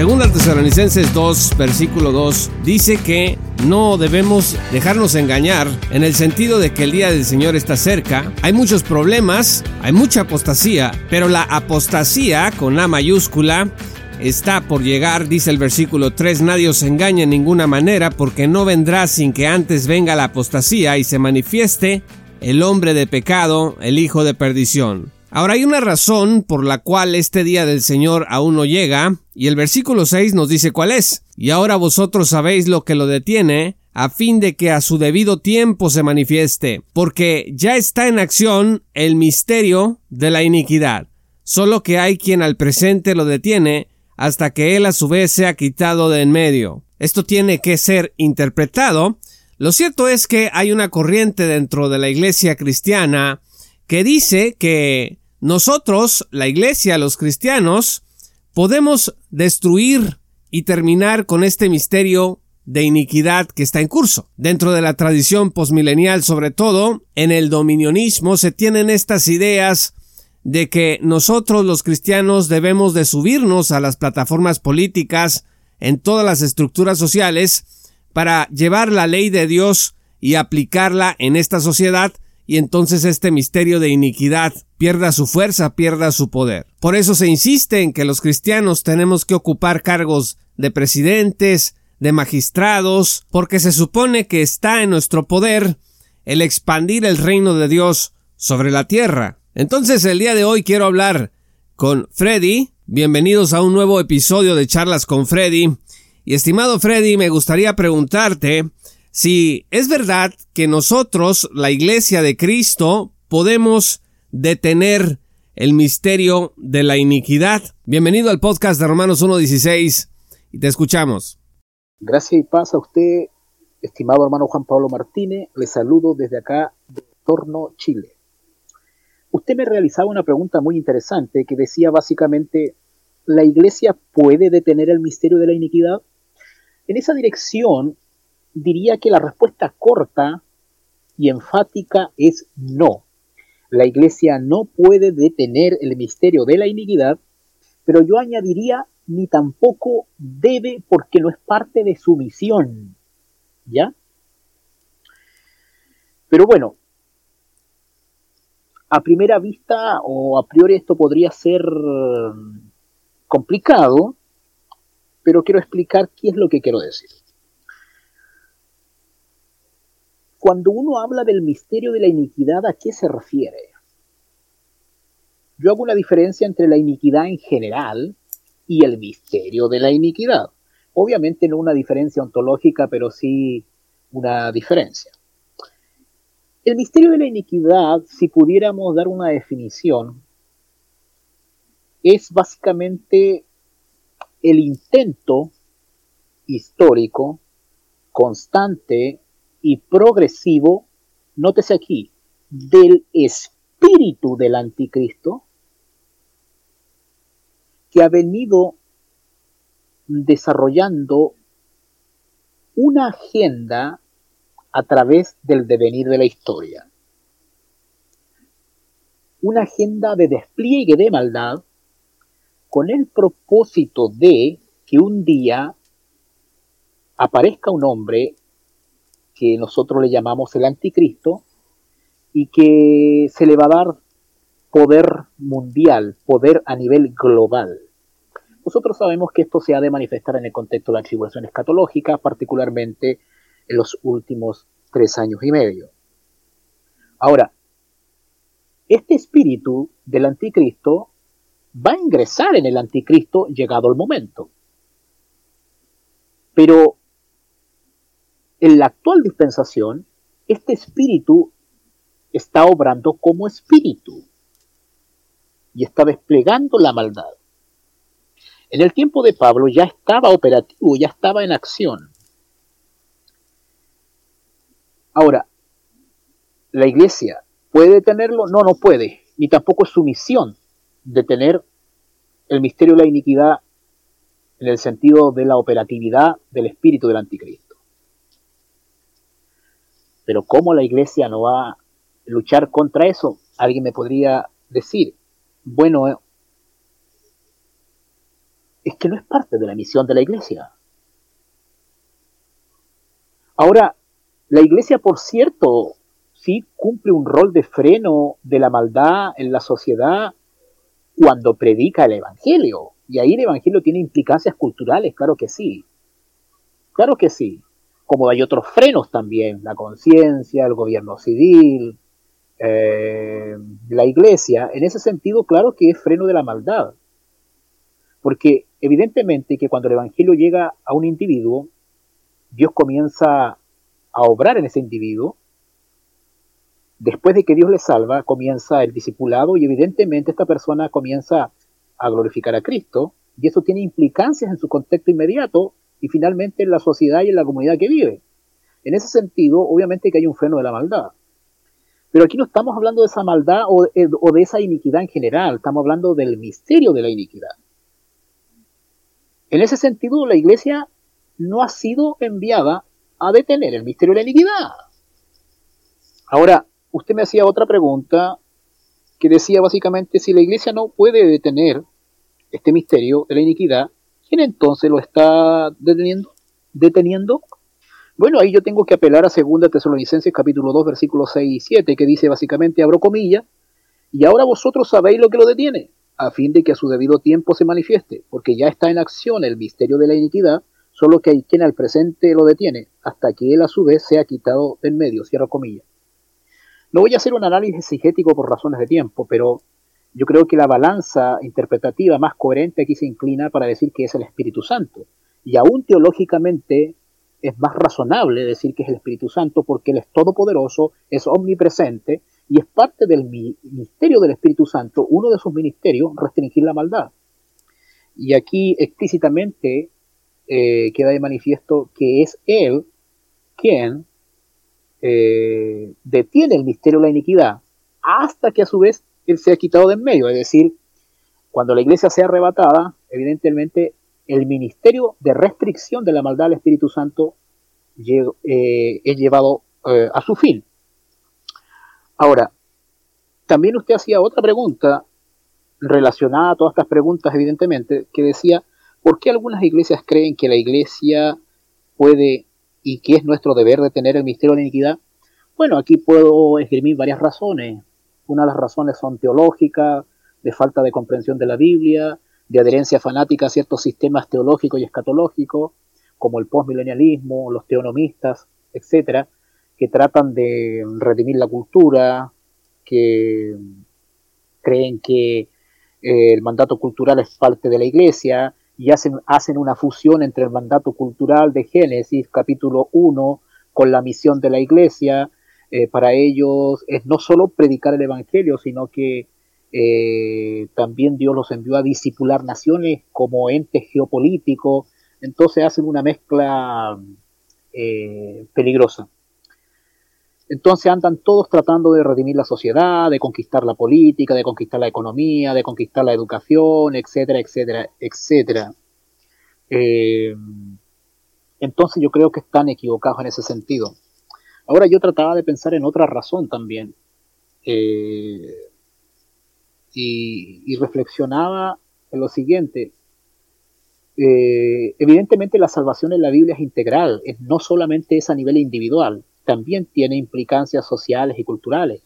Según Tesalonicenses 2, versículo 2, dice que no debemos dejarnos engañar en el sentido de que el día del Señor está cerca. Hay muchos problemas, hay mucha apostasía, pero la apostasía con A mayúscula está por llegar, dice el versículo 3, nadie os engañe en ninguna manera, porque no vendrá sin que antes venga la apostasía y se manifieste el hombre de pecado, el hijo de perdición. Ahora hay una razón por la cual este día del Señor aún no llega, y el versículo 6 nos dice cuál es. Y ahora vosotros sabéis lo que lo detiene, a fin de que a su debido tiempo se manifieste, porque ya está en acción el misterio de la iniquidad, solo que hay quien al presente lo detiene, hasta que él a su vez sea quitado de en medio. Esto tiene que ser interpretado. Lo cierto es que hay una corriente dentro de la iglesia cristiana que dice que nosotros, la iglesia, los cristianos, podemos destruir y terminar con este misterio de iniquidad que está en curso. Dentro de la tradición posmilenial, sobre todo, en el dominionismo se tienen estas ideas de que nosotros los cristianos debemos de subirnos a las plataformas políticas en todas las estructuras sociales para llevar la ley de Dios y aplicarla en esta sociedad y entonces este misterio de iniquidad pierda su fuerza, pierda su poder. Por eso se insiste en que los cristianos tenemos que ocupar cargos de presidentes, de magistrados, porque se supone que está en nuestro poder el expandir el reino de Dios sobre la tierra. Entonces el día de hoy quiero hablar con Freddy. Bienvenidos a un nuevo episodio de Charlas con Freddy. Y estimado Freddy, me gustaría preguntarte si es verdad que nosotros, la Iglesia de Cristo, podemos detener el misterio de la iniquidad. Bienvenido al podcast de Romanos 1.16 y te escuchamos. Gracias y paz a usted, estimado hermano Juan Pablo Martínez. Le saludo desde acá, de Torno, Chile. Usted me realizaba una pregunta muy interesante que decía básicamente, ¿la Iglesia puede detener el misterio de la iniquidad? En esa dirección diría que la respuesta corta y enfática es no. La iglesia no puede detener el misterio de la iniquidad, pero yo añadiría ni tampoco debe porque no es parte de su misión. ¿Ya? Pero bueno, a primera vista o a priori esto podría ser complicado, pero quiero explicar qué es lo que quiero decir. Cuando uno habla del misterio de la iniquidad, ¿a qué se refiere? Yo hago una diferencia entre la iniquidad en general y el misterio de la iniquidad. Obviamente no una diferencia ontológica, pero sí una diferencia. El misterio de la iniquidad, si pudiéramos dar una definición, es básicamente el intento histórico, constante y progresivo, nótese aquí, del espíritu del anticristo, que ha venido desarrollando una agenda a través del devenir de la historia. Una agenda de despliegue de maldad con el propósito de que un día aparezca un hombre que nosotros le llamamos el anticristo y que se le va a dar poder mundial, poder a nivel global. Nosotros sabemos que esto se ha de manifestar en el contexto de la tribulación escatológica, particularmente en los últimos tres años y medio. Ahora, este espíritu del anticristo va a ingresar en el anticristo llegado el momento. Pero en la actual dispensación, este espíritu está obrando como espíritu y está desplegando la maldad. En el tiempo de Pablo ya estaba operativo, ya estaba en acción. Ahora, ¿la iglesia puede detenerlo? No, no puede, ni tampoco es su misión detener el misterio de la iniquidad en el sentido de la operatividad del espíritu del anticristo. Pero ¿cómo la iglesia no va a luchar contra eso? Alguien me podría decir, bueno, es que no es parte de la misión de la iglesia. Ahora, la iglesia, por cierto, sí cumple un rol de freno de la maldad en la sociedad cuando predica el Evangelio. Y ahí el Evangelio tiene implicancias culturales, claro que sí. Claro que sí. Como hay otros frenos también, la conciencia, el gobierno civil, eh, la iglesia. En ese sentido, claro que es freno de la maldad. Porque evidentemente que cuando el Evangelio llega a un individuo, Dios comienza a obrar en ese individuo. Después de que Dios le salva, comienza el discipulado y evidentemente esta persona comienza a glorificar a Cristo y eso tiene implicancias en su contexto inmediato y finalmente en la sociedad y en la comunidad que vive. En ese sentido, obviamente que hay un freno de la maldad. Pero aquí no estamos hablando de esa maldad o, o de esa iniquidad en general, estamos hablando del misterio de la iniquidad. En ese sentido, la iglesia no ha sido enviada a detener el misterio de la iniquidad. Ahora, usted me hacía otra pregunta que decía básicamente, si la iglesia no puede detener este misterio de la iniquidad, ¿quién entonces lo está deteniendo? ¿Deteniendo? Bueno, ahí yo tengo que apelar a 2 Tesalonicenses capítulo 2 versículos 6 y 7, que dice básicamente, abro comillas, y ahora vosotros sabéis lo que lo detiene, a fin de que a su debido tiempo se manifieste, porque ya está en acción el misterio de la iniquidad, solo que hay quien al presente lo detiene, hasta que él a su vez sea quitado en medio, cierro comillas. No voy a hacer un análisis exegético por razones de tiempo, pero yo creo que la balanza interpretativa más coherente aquí se inclina para decir que es el Espíritu Santo. Y aún teológicamente es más razonable decir que es el Espíritu Santo porque Él es todopoderoso, es omnipresente y es parte del ministerio del Espíritu Santo, uno de sus ministerios, restringir la maldad. Y aquí explícitamente eh, queda de manifiesto que es Él quien eh, detiene el misterio de la iniquidad hasta que a su vez Él sea quitado de en medio. Es decir, cuando la iglesia sea arrebatada, evidentemente el ministerio de restricción de la maldad del Espíritu Santo eh, es llevado a su fin. Ahora, también usted hacía otra pregunta relacionada a todas estas preguntas, evidentemente, que decía, ¿por qué algunas iglesias creen que la iglesia puede y que es nuestro deber de tener el misterio de la iniquidad? Bueno, aquí puedo escribir varias razones. Una de las razones son teológicas, de falta de comprensión de la Biblia, de adherencia fanática a ciertos sistemas teológicos y escatológicos, como el postmilenialismo, los teonomistas, etcétera, que tratan de redimir la cultura, que creen que eh, el mandato cultural es parte de la iglesia y hacen, hacen una fusión entre el mandato cultural de Génesis capítulo 1 con la misión de la iglesia. Eh, para ellos es no solo predicar el Evangelio, sino que eh, también Dios los envió a disipular naciones como entes geopolíticos. Entonces hacen una mezcla peligrosa. Entonces andan todos tratando de redimir la sociedad, de conquistar la política, de conquistar la economía, de conquistar la educación, etcétera, etcétera, etcétera. Eh, entonces yo creo que están equivocados en ese sentido. Ahora yo trataba de pensar en otra razón también. Eh, y, reflexionaba en lo siguiente. Eh, evidentemente la salvación en la Biblia es integral, es, no solamente es a nivel individual también tiene implicancias sociales y culturales.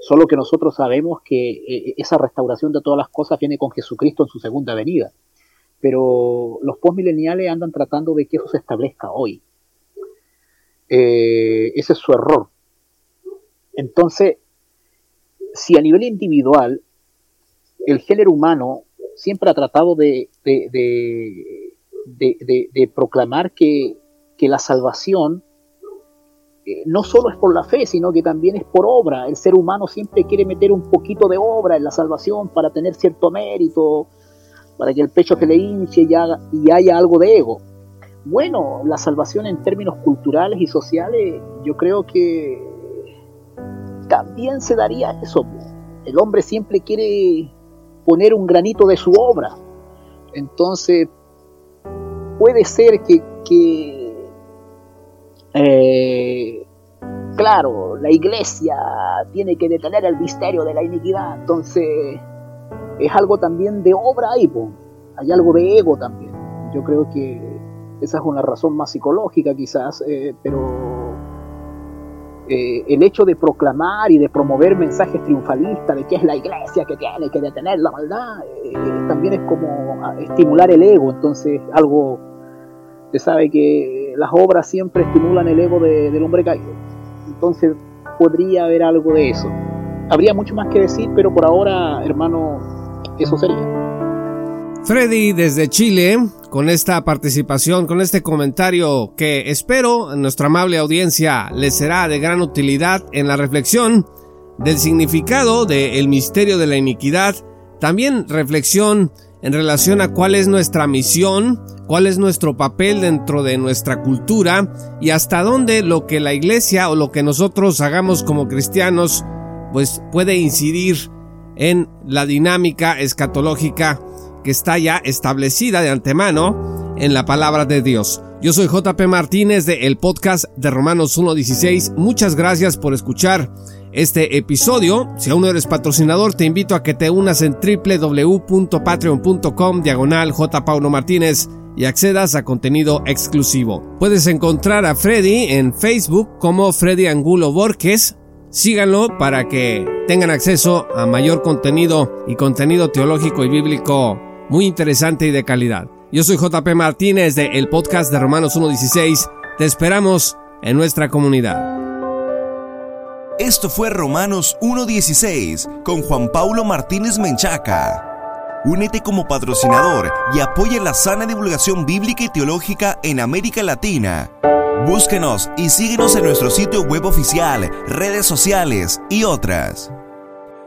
Solo que nosotros sabemos que eh, esa restauración de todas las cosas viene con Jesucristo en su segunda venida. Pero los postmileniales andan tratando de que eso se establezca hoy. Eh, ese es su error. Entonces, si a nivel individual el género humano siempre ha tratado de, de, proclamar que, que, la salvación eh, no solo es por la fe, sino que también es por obra. El ser humano siempre quiere meter un poquito de obra en la salvación para tener cierto mérito, para que el pecho se le hinche y, y haya algo de ego. Bueno, la salvación en términos culturales y sociales, yo creo que también se daría eso. El hombre siempre quiere poner un granito de su obra. Entonces, puede ser que, eh, claro, la iglesia tiene que detener el misterio de la iniquidad. Entonces, es algo también de obra ahí, hay algo de ego también. Yo creo que esa es una razón más psicológica quizás, eh, pero eh, el hecho de proclamar y de promover mensajes triunfalistas de que es la iglesia que tiene que detener la maldad, eh, también es como ah, estimular el ego, entonces algo, se sabe que las obras siempre estimulan el ego del hombre caído, entonces podría haber algo de eso. Habría mucho más que decir, pero por ahora, hermano, eso sería. Freddy desde Chile, con esta participación, con este comentario que espero nuestra amable audiencia les será de gran utilidad en la reflexión del significado del misterio de la iniquidad, también reflexión en relación a cuál es nuestra misión, cuál es nuestro papel dentro de nuestra cultura y hasta dónde lo que la iglesia o lo que nosotros hagamos como cristianos pues puede incidir en la dinámica escatológica que está ya establecida de antemano en la palabra de Dios. Yo soy JP Martínez de el podcast de Romanos 1.16. Muchas gracias por escuchar este episodio. Si aún no eres patrocinador, te invito a que te unas en www.patreon.com diagonal J. Paulo Martínez y accedas a contenido exclusivo. Puedes encontrar a Freddy en Facebook como Freddy Angulo Borges. Síganlo para que tengan acceso a mayor contenido y contenido teológico y bíblico muy interesante y de calidad. Yo soy JP Martínez de el podcast de Romanos 1.16. Te esperamos en nuestra comunidad. Esto fue Romanos 1.16 con Juan Paulo Martínez Menchaca. Únete como patrocinador y apoya la sana divulgación bíblica y teológica en América Latina. Búsquenos y síguenos en nuestro sitio web oficial, redes sociales y otras.